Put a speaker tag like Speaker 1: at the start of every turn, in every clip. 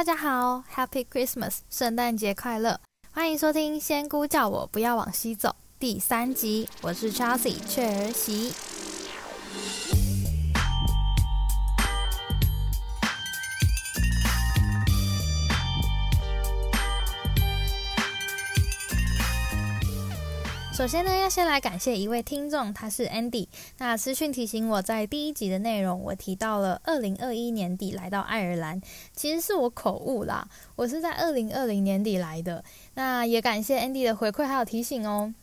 Speaker 1: 大家好，Happy Christmas，圣诞节快乐！欢迎收听《仙姑叫我不要往西走》第三集，我是 Chelsea 雀儿媳。首先呢，要先来感谢一位听众，他是 Andy。那私讯提醒我在第一集的内容，我提到了二零二一年底来到爱尔兰，其实是我口误啦，我是在二零二零年底来的。那也感谢 Andy 的回馈还有提醒哦。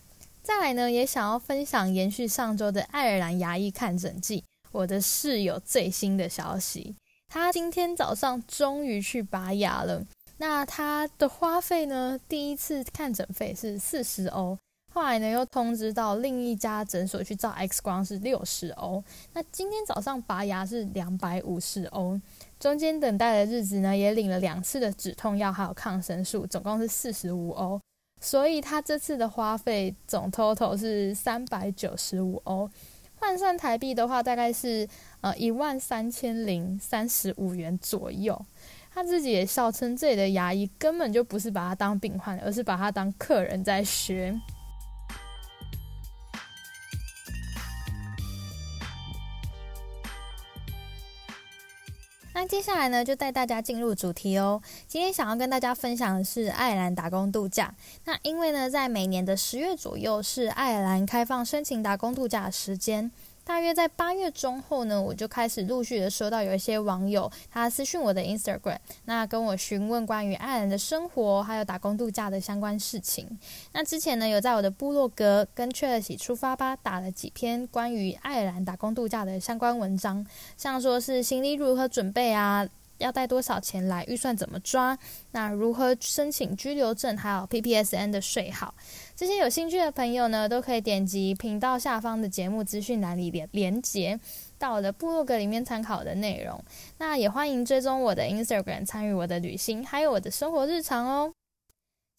Speaker 1: 再来呢，也想要分享延续上周的爱尔兰牙医看诊季，我的室友最新的消息，他今天早上终于去拔牙了。那他的花费呢？第一次看诊费是四十欧。后来呢，又通知到另一家诊所去照 X 光是六十欧。那今天早上拔牙是两百五十欧。中间等待的日子呢，也领了两次的止痛药，还有抗生素，总共是四十五欧。所以他这次的花费总 total 是三百九十五欧，换算台币的话，大概是呃一万三千零三十五元左右。他自己也笑称，这里的牙医根本就不是把他当病患，而是把他当客人在学。那接下来呢，就带大家进入主题哦。今天想要跟大家分享的是爱尔兰打工度假。那因为呢，在每年的十月左右是爱尔兰开放申请打工度假的时间。大约在八月中后呢，我就开始陆续的收到有一些网友他私讯我的 Instagram，那跟我询问关于爱尔兰的生活还有打工度假的相关事情。那之前呢，有在我的部落格跟 c h e l s 出发吧打了几篇关于爱尔兰打工度假的相关文章，像说是行李如何准备啊。要带多少钱来？预算怎么抓？那如何申请居留证？还有 PPSN 的税号，这些有兴趣的朋友呢，都可以点击频道下方的节目资讯栏里连连接到我的部落格里面参考的内容。那也欢迎追踪我的 Instagram，参与我的旅行，还有我的生活日常哦。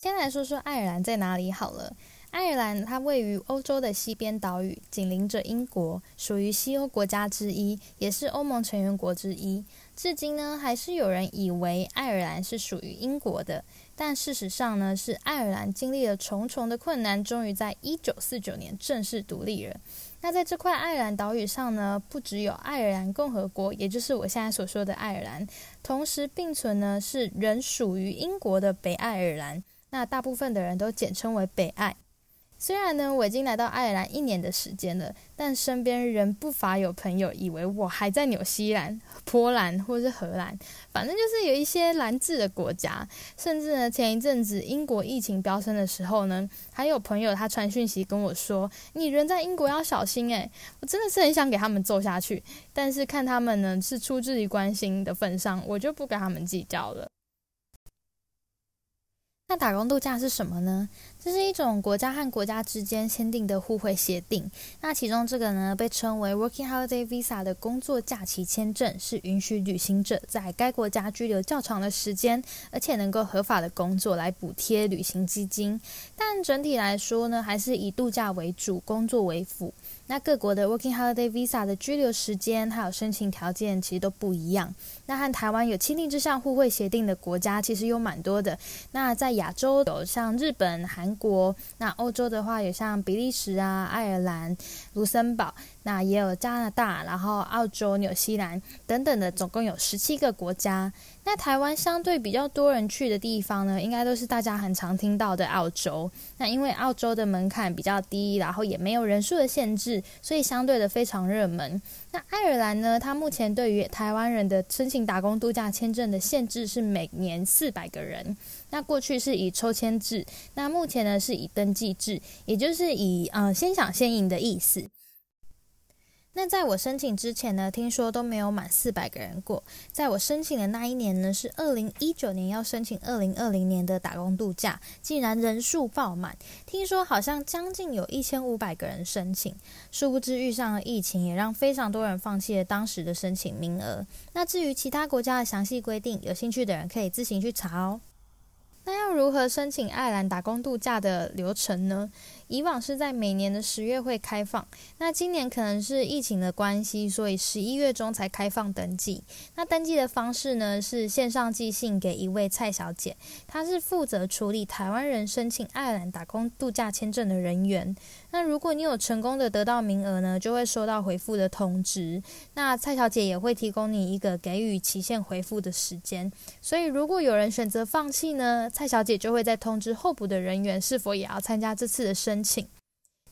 Speaker 1: 先来说说爱尔兰在哪里好了。爱尔兰它位于欧洲的西边岛屿，紧邻着英国，属于西欧国家之一，也是欧盟成员国之一。至今呢，还是有人以为爱尔兰是属于英国的，但事实上呢，是爱尔兰经历了重重的困难，终于在一九四九年正式独立了。那在这块爱尔兰岛屿上呢，不只有爱尔兰共和国，也就是我现在所说的爱尔兰，同时并存呢是仍属于英国的北爱尔兰。那大部分的人都简称为北爱。虽然呢，我已经来到爱尔兰一年的时间了，但身边仍不乏有朋友以为我还在纽西兰、波兰或是荷兰，反正就是有一些蓝字的国家。甚至呢，前一阵子英国疫情飙升的时候呢，还有朋友他传讯息跟我说：“你人在英国要小心。”诶，我真的是很想给他们揍下去，但是看他们呢是出自于关心的份上，我就不跟他们计较了。那打工度假是什么呢？这是一种国家和国家之间签订的互惠协定。那其中这个呢，被称为 Working Holiday Visa 的工作假期签证，是允许旅行者在该国家居留较长的时间，而且能够合法的工作来补贴旅行基金。但整体来说呢，还是以度假为主，工作为辅。那各国的 Working Holiday Visa 的居留时间还有申请条件其实都不一样。那和台湾有签订这项互惠协定的国家其实有蛮多的。那在亚洲有像日本、韩国；那欧洲的话有像比利时啊、爱尔兰、卢森堡。那也有加拿大，然后澳洲、纽西兰等等的，总共有十七个国家。那台湾相对比较多人去的地方呢，应该都是大家很常听到的澳洲。那因为澳洲的门槛比较低，然后也没有人数的限制，所以相对的非常热门。那爱尔兰呢，它目前对于台湾人的申请打工度假签证的限制是每年四百个人。那过去是以抽签制，那目前呢是以登记制，也就是以呃先抢先赢的意思。那在我申请之前呢，听说都没有满四百个人过。在我申请的那一年呢，是二零一九年要申请二零二零年的打工度假，竟然人数爆满。听说好像将近有一千五百个人申请，殊不知遇上了疫情，也让非常多人放弃了当时的申请名额。那至于其他国家的详细规定，有兴趣的人可以自行去查哦。那要如何申请爱尔兰打工度假的流程呢？以往是在每年的十月会开放，那今年可能是疫情的关系，所以十一月中才开放登记。那登记的方式呢，是线上寄信给一位蔡小姐，她是负责处理台湾人申请爱尔兰打工度假签证的人员。那如果你有成功的得到名额呢，就会收到回复的通知。那蔡小姐也会提供你一个给予期限回复的时间。所以如果有人选择放弃呢，蔡小姐就会在通知候补的人员是否也要参加这次的申。申请，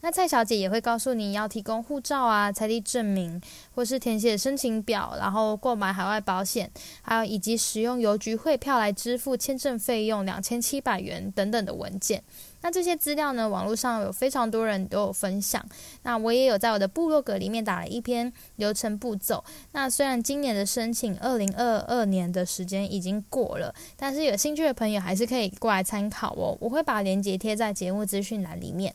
Speaker 1: 那蔡小姐也会告诉你要提供护照啊、财力证明，或是填写申请表，然后购买海外保险，还有以及使用邮局汇票来支付签证费用两千七百元等等的文件。那这些资料呢，网络上有非常多人都有分享。那我也有在我的部落格里面打了一篇流程步骤。那虽然今年的申请二零二二年的时间已经过了，但是有兴趣的朋友还是可以过来参考哦。我会把链接贴在节目资讯栏里面。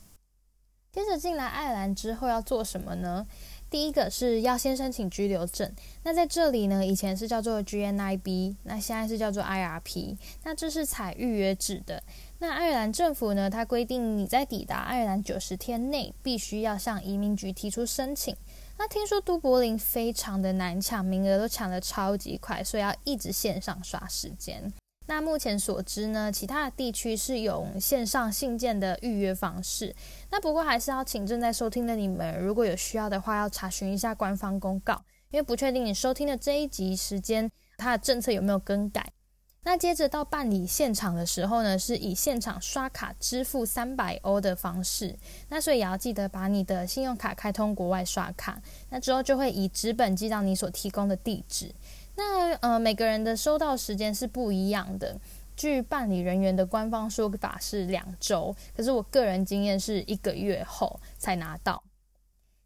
Speaker 1: 接着进来爱尔兰之后要做什么呢？第一个是要先申请居留证。那在这里呢，以前是叫做 GNIB，那现在是叫做 IRP。那这是采预约制的。那爱尔兰政府呢，它规定你在抵达爱尔兰九十天内，必须要向移民局提出申请。那听说都柏林非常的难抢，名额都抢得超级快，所以要一直线上刷时间。那目前所知呢，其他的地区是用线上信件的预约方式。那不过还是要请正在收听的你们，如果有需要的话，要查询一下官方公告，因为不确定你收听的这一集时间，它的政策有没有更改。那接着到办理现场的时候呢，是以现场刷卡支付三百欧的方式。那所以也要记得把你的信用卡开通国外刷卡。那之后就会以纸本寄到你所提供的地址。那呃，每个人的收到时间是不一样的。据办理人员的官方说法是两周，可是我个人经验是一个月后才拿到。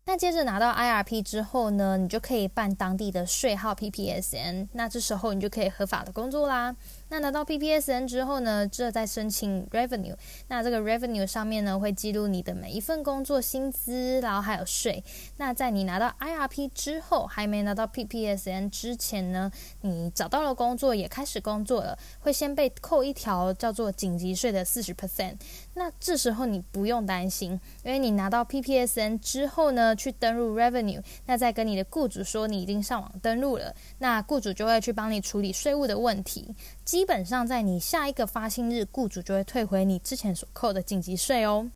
Speaker 1: 那接着拿到 IRP 之后呢，你就可以办当地的税号 PPSN，那这时候你就可以合法的工作啦。那拿到 PPSN 之后呢，这再申请 Revenue。那这个 Revenue 上面呢，会记录你的每一份工作薪资，然后还有税。那在你拿到 IRP 之后，还没拿到 PPSN 之前呢，你找到了工作，也开始工作了，会先被扣一条叫做紧急税的四十 percent。那这时候你不用担心，因为你拿到 PPSN 之后呢，去登录 Revenue，那再跟你的雇主说你已经上网登录了，那雇主就会去帮你处理税务的问题。基本上，在你下一个发薪日，雇主就会退回你之前所扣的紧急税哦。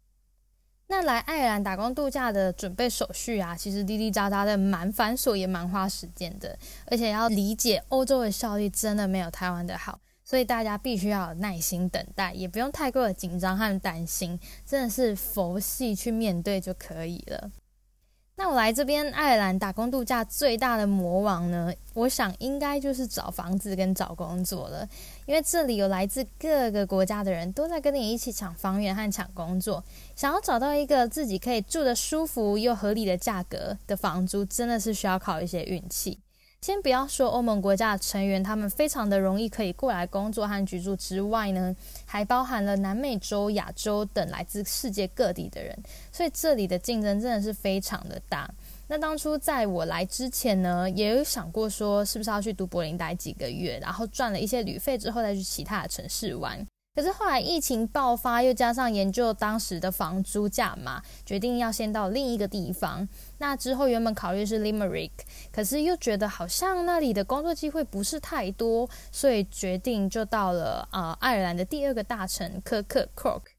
Speaker 1: 那来爱尔兰打工度假的准备手续啊，其实滴滴喳喳的，蛮繁琐，也蛮花时间的。而且要理解，欧洲的效率真的没有台湾的好，所以大家必须要有耐心等待，也不用太过的紧张和担心，真的是佛系去面对就可以了。那我来这边爱尔兰打工度假最大的魔王呢，我想应该就是找房子跟找工作了，因为这里有来自各个国家的人都在跟你一起抢房源和抢工作，想要找到一个自己可以住的舒服又合理的价格的房租，真的是需要靠一些运气。先不要说欧盟国家的成员，他们非常的容易可以过来工作和居住之外呢，还包含了南美洲、亚洲等来自世界各地的人，所以这里的竞争真的是非常的大。那当初在我来之前呢，也有想过说，是不是要去读柏林待几个月，然后赚了一些旅费之后再去其他的城市玩。可是后来疫情爆发，又加上研究当时的房租价嘛，决定要先到另一个地方。那之后原本考虑是 Limerick，可是又觉得好像那里的工作机会不是太多，所以决定就到了啊爱尔兰的第二个大城科克 Cork。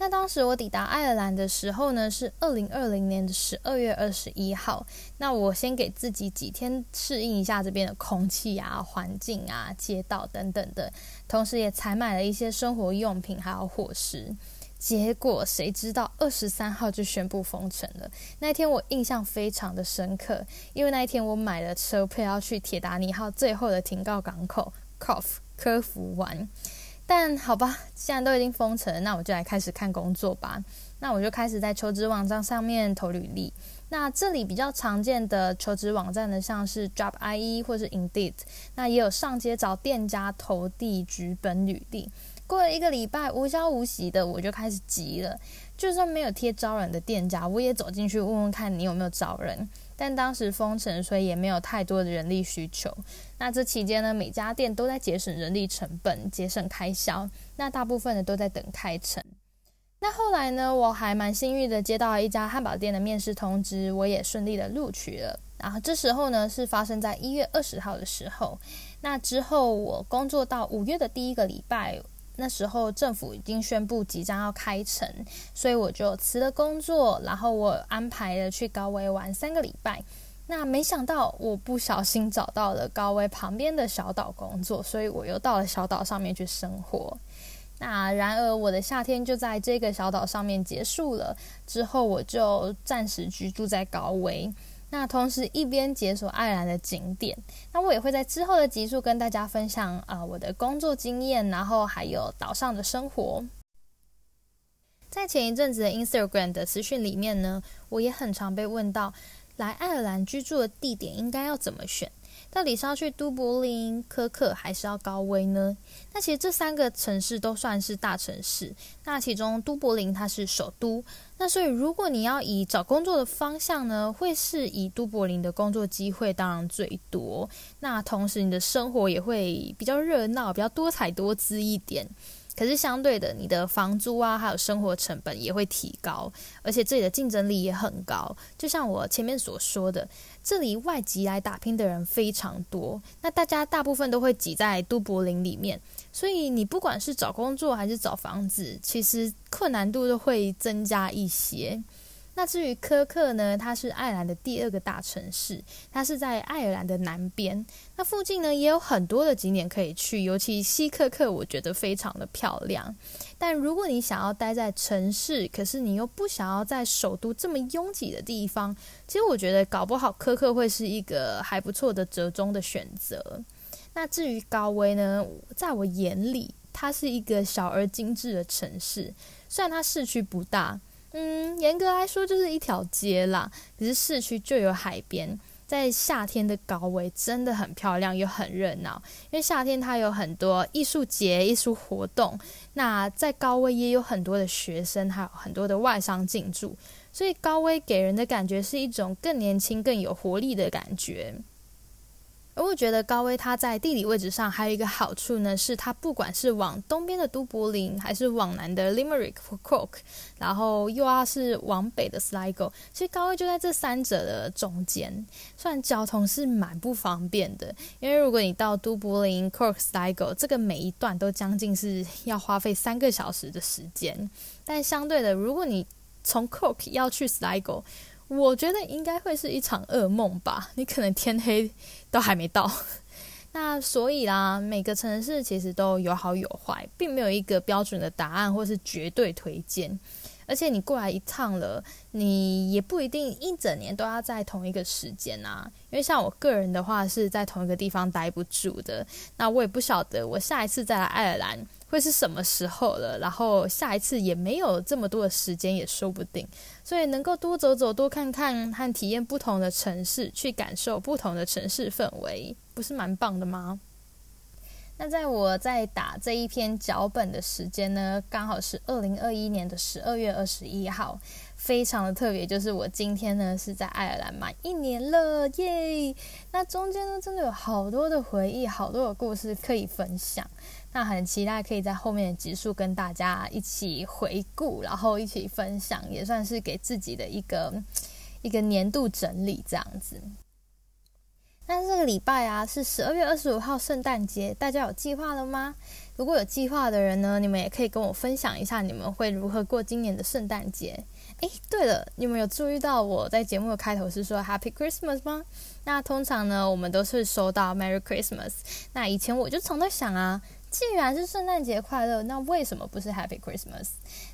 Speaker 1: 那当时我抵达爱尔兰的时候呢，是二零二零年的十二月二十一号。那我先给自己几天适应一下这边的空气啊、环境啊、街道等等的，同时也采买了一些生活用品还有伙食。结果谁知道二十三号就宣布封城了。那一天我印象非常的深刻，因为那一天我买了车票要去铁达尼号最后的停靠港口 Cof 科福玩。但好吧，既然都已经封城，那我就来开始看工作吧。那我就开始在求职网站上面投履历。那这里比较常见的求职网站呢，像是 Job.ie 或是 Indeed，那也有上街找店家投递举本履历。过了一个礼拜，无消无息的，我就开始急了。就算没有贴招人的店家，我也走进去问问看你有没有招人。但当时封城，所以也没有太多的人力需求。那这期间呢，每家店都在节省人力成本，节省开销。那大部分的都在等开成。那后来呢，我还蛮幸运的接到一家汉堡店的面试通知，我也顺利的录取了。然后这时候呢，是发生在一月二十号的时候。那之后，我工作到五月的第一个礼拜，那时候政府已经宣布即将要开城，所以我就辞了工作，然后我安排了去高威玩三个礼拜。那没想到，我不小心找到了高威旁边的小岛工作，所以我又到了小岛上面去生活。那然而，我的夏天就在这个小岛上面结束了。之后，我就暂时居住在高威。那同时一边解锁爱尔兰的景点，那我也会在之后的集数跟大家分享啊我的工作经验，然后还有岛上的生活。在前一阵子的 Instagram 的私讯里面呢，我也很常被问到，来爱尔兰居住的地点应该要怎么选。到底是要去都柏林、科克，还是要高威呢？那其实这三个城市都算是大城市。那其中都柏林它是首都，那所以如果你要以找工作的方向呢，会是以都柏林的工作机会当然最多。那同时你的生活也会比较热闹，比较多彩多姿一点。可是相对的，你的房租啊，还有生活成本也会提高，而且这里的竞争力也很高。就像我前面所说的，这里外籍来打拼的人非常多，那大家大部分都会挤在都柏林里面，所以你不管是找工作还是找房子，其实困难度都会增加一些。那至于科克呢？它是爱尔兰的第二个大城市，它是在爱尔兰的南边。那附近呢也有很多的景点可以去，尤其西科克，我觉得非常的漂亮。但如果你想要待在城市，可是你又不想要在首都这么拥挤的地方，其实我觉得搞不好科克会是一个还不错的折中的选择。那至于高威呢，在我眼里，它是一个小而精致的城市，虽然它市区不大。嗯，严格来说就是一条街啦。可是市区就有海边，在夏天的高威真的很漂亮又很热闹。因为夏天它有很多艺术节、艺术活动。那在高威也有很多的学生，还有很多的外商进驻，所以高威给人的感觉是一种更年轻、更有活力的感觉。我觉得高威它在地理位置上还有一个好处呢，是它不管是往东边的都柏林，还是往南的 Limerick 或 Cork，然后又要是往北的 Sligo，其实高威就在这三者的中间。虽然交通是蛮不方便的，因为如果你到都柏林、Cork、Sligo，这个每一段都将近是要花费三个小时的时间。但相对的，如果你从 Cork 要去 Sligo，我觉得应该会是一场噩梦吧，你可能天黑都还没到。那所以啦，每个城市其实都有好有坏，并没有一个标准的答案或是绝对推荐。而且你过来一趟了，你也不一定一整年都要在同一个时间啊。因为像我个人的话，是在同一个地方待不住的。那我也不晓得我下一次再来爱尔兰。会是什么时候了？然后下一次也没有这么多的时间，也说不定。所以能够多走走、多看看和体验不同的城市，去感受不同的城市氛围，不是蛮棒的吗？那在我在打这一篇脚本的时间呢，刚好是二零二一年的十二月二十一号，非常的特别。就是我今天呢是在爱尔兰满一年了，耶！那中间呢真的有好多的回忆，好多的故事可以分享。那很期待可以在后面的集数跟大家一起回顾，然后一起分享，也算是给自己的一个一个年度整理这样子。那这个礼拜啊，是十二月二十五号圣诞节，大家有计划了吗？如果有计划的人呢，你们也可以跟我分享一下你们会如何过今年的圣诞节。诶，对了，你们有注意到我在节目的开头是说 Happy Christmas 吗？那通常呢，我们都是收到 Merry Christmas。那以前我就常在想啊。既然是圣诞节快乐，那为什么不是 Happy Christmas？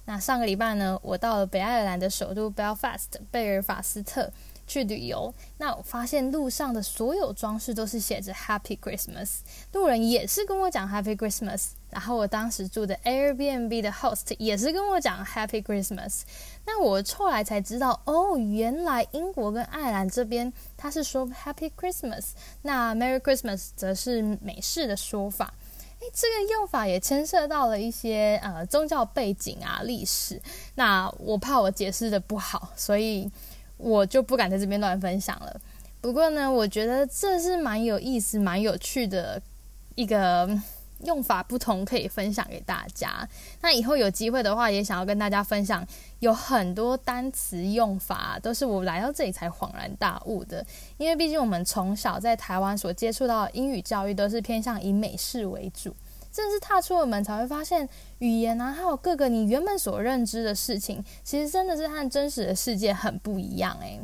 Speaker 1: 那上个礼拜呢，我到了北爱尔兰的首都 Belfast 贝尔法斯特去旅游。那我发现路上的所有装饰都是写着 Happy Christmas，路人也是跟我讲 Happy Christmas。然后我当时住的 Airbnb 的 host 也是跟我讲 Happy Christmas。那我后来才知道，哦，原来英国跟爱尔兰这边他是说 Happy Christmas，那 Merry Christmas 则是美式的说法。这个用法也牵涉到了一些呃宗教背景啊、历史。那我怕我解释的不好，所以我就不敢在这边乱分享了。不过呢，我觉得这是蛮有意思、蛮有趣的一个。用法不同，可以分享给大家。那以后有机会的话，也想要跟大家分享，有很多单词用法都是我来到这里才恍然大悟的。因为毕竟我们从小在台湾所接触到英语教育，都是偏向以美式为主。正是踏出了门，才会发现语言啊，还有各个你原本所认知的事情，其实真的是和真实的世界很不一样诶。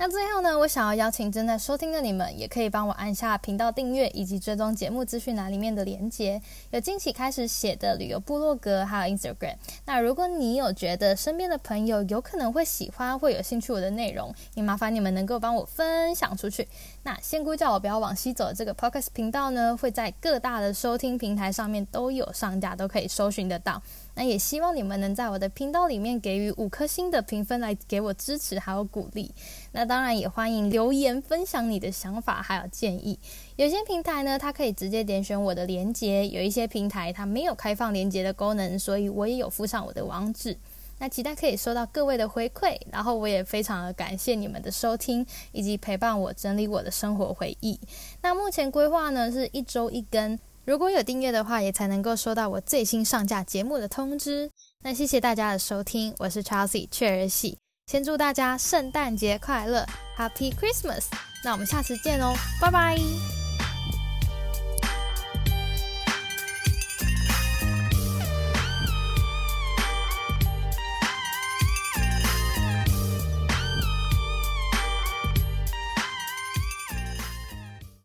Speaker 1: 那最后呢，我想要邀请正在收听的你们，也可以帮我按下频道订阅以及追踪节目资讯栏里面的连接。有近期开始写的旅游部落格，还有 Instagram。那如果你有觉得身边的朋友有可能会喜欢或有兴趣我的内容，也麻烦你们能够帮我分享出去。那仙姑叫我不要往西走，这个 Podcast 频道呢，会在各大的收听平台上面都有上架，都可以搜寻得到。那也希望你们能在我的频道里面给予五颗星的评分，来给我支持还有鼓励。那当然也欢迎留言分享你的想法还有建议。有些平台呢，它可以直接点选我的连接；有一些平台它没有开放连接的功能，所以我也有附上我的网址。那期待可以收到各位的回馈，然后我也非常的感谢你们的收听以及陪伴我整理我的生活回忆。那目前规划呢是一周一更。如果有订阅的话，也才能够收到我最新上架节目的通知。那谢谢大家的收听，我是 Chelsea 雀儿喜，先祝大家圣诞节快乐，Happy Christmas！那我们下次见哦，拜拜。